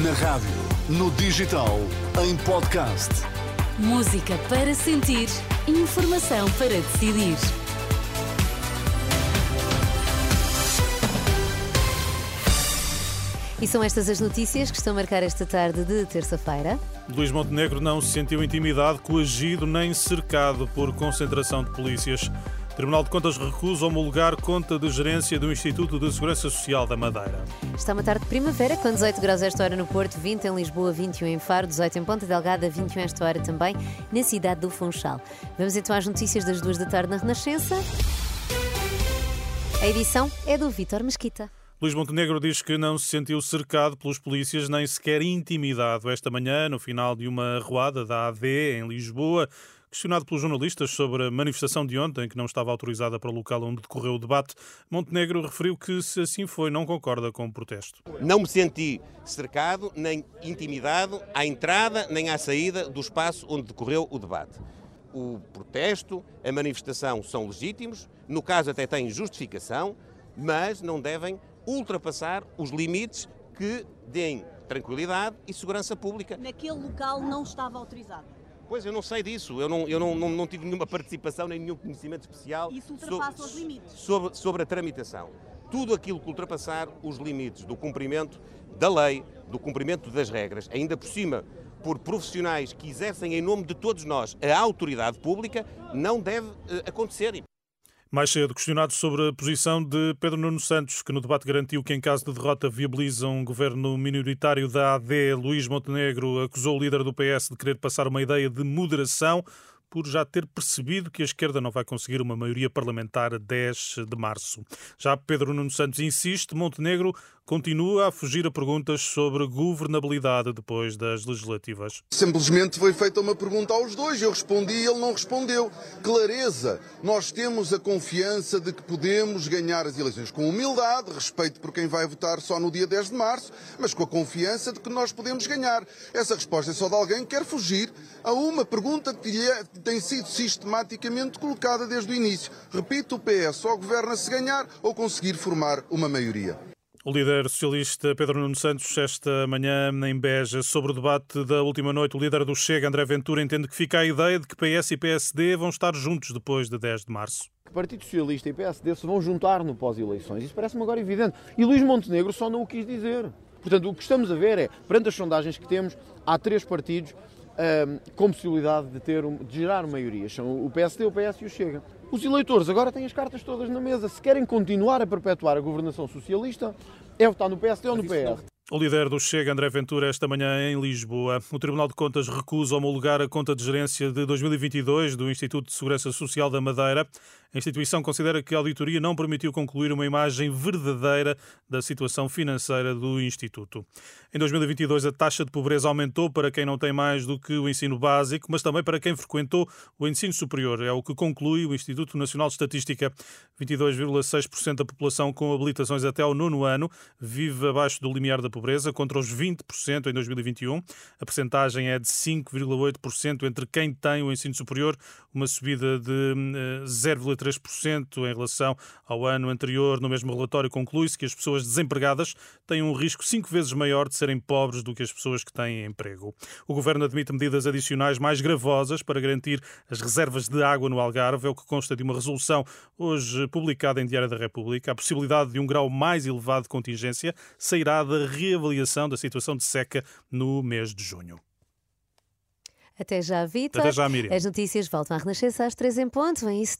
Na rádio, no digital, em podcast. Música para sentir, informação para decidir. E são estas as notícias que estão a marcar esta tarde de terça-feira. Luís Montenegro não se sentiu intimidado, coagido nem cercado por concentração de polícias. Tribunal de Contas recusa homologar conta de gerência do Instituto de Segurança Social da Madeira. Está uma tarde de primavera, com 18 graus esta hora no Porto, 20 em Lisboa, 21 em Faro, 18 em Ponta Delgada, 21 esta hora também na cidade do Funchal. Vamos então às notícias das duas da tarde na Renascença. A edição é do Vítor Mesquita. Luís Montenegro diz que não se sentiu cercado pelos polícias nem sequer intimidado esta manhã, no final de uma arruada da AD em Lisboa. Questionado pelos jornalistas sobre a manifestação de ontem, que não estava autorizada para o local onde decorreu o debate, Montenegro referiu que, se assim foi, não concorda com o protesto. Não me senti cercado, nem intimidado à entrada nem à saída do espaço onde decorreu o debate. O protesto, a manifestação são legítimos, no caso até têm justificação, mas não devem ultrapassar os limites que deem tranquilidade e segurança pública. Naquele local não estava autorizado. Pois, eu não sei disso. Eu não, eu não, não, não tive nenhuma participação nem nenhum conhecimento especial Isso ultrapassa os limites. sobre, sobre a tramitação. Tudo aquilo que ultrapassar os limites do cumprimento da lei, do cumprimento das regras, ainda por cima por profissionais que exercem em nome de todos nós a autoridade pública, não deve eh, acontecer. Mais cedo, questionado sobre a posição de Pedro Nuno Santos, que no debate garantiu que, em caso de derrota, viabiliza um governo minoritário da AD, Luís Montenegro acusou o líder do PS de querer passar uma ideia de moderação por já ter percebido que a esquerda não vai conseguir uma maioria parlamentar a 10 de março. Já Pedro Nuno Santos insiste, Montenegro continua a fugir a perguntas sobre governabilidade depois das legislativas. Simplesmente foi feita uma pergunta aos dois, eu respondi e ele não respondeu. Clareza, nós temos a confiança de que podemos ganhar as eleições com humildade, respeito por quem vai votar só no dia 10 de março, mas com a confiança de que nós podemos ganhar. Essa resposta é só de alguém que quer fugir a uma pergunta que lhe é- tem sido sistematicamente colocada desde o início. Repito, o PS só governa se ganhar ou conseguir formar uma maioria. O líder socialista Pedro Nuno Santos, esta manhã em Beja, sobre o debate da última noite, o líder do Chega, André Ventura, entende que fica a ideia de que PS e PSD vão estar juntos depois de 10 de março. que Partido Socialista e PSD se vão juntar no pós-eleições. Isso parece-me agora evidente. E Luís Montenegro só não o quis dizer. Portanto, o que estamos a ver é, perante as sondagens que temos, há três partidos ahm, com possibilidade de, ter, de gerar maiorias. São o PSD, o PS e o Chega. Os eleitores agora têm as cartas todas na mesa. Se querem continuar a perpetuar a governação socialista, é votar no PSD ou no PS. O líder do Chega, André Ventura, esta manhã em Lisboa. O Tribunal de Contas recusa homologar a conta de gerência de 2022 do Instituto de Segurança Social da Madeira. A instituição considera que a auditoria não permitiu concluir uma imagem verdadeira da situação financeira do Instituto. Em 2022, a taxa de pobreza aumentou para quem não tem mais do que o ensino básico, mas também para quem frequentou o ensino superior. É o que conclui o Instituto Nacional de Estatística. 22,6% da população com habilitações até ao nono ano vive abaixo do limiar da pobreza, contra os 20% em 2021. A percentagem é de 5,8% entre quem tem o ensino superior, uma subida de hum, eh, 0,3 3,3% em relação ao ano anterior. No mesmo relatório conclui-se que as pessoas desempregadas têm um risco cinco vezes maior de serem pobres do que as pessoas que têm emprego. O governo admite medidas adicionais mais gravosas para garantir as reservas de água no Algarve, é o que consta de uma resolução hoje publicada em Diário da República. A possibilidade de um grau mais elevado de contingência sairá da reavaliação da situação de seca no mês de junho. Até já, Vitor. Até já, Miriam. As notícias voltam à Renascença às três em ponto. Vem isso.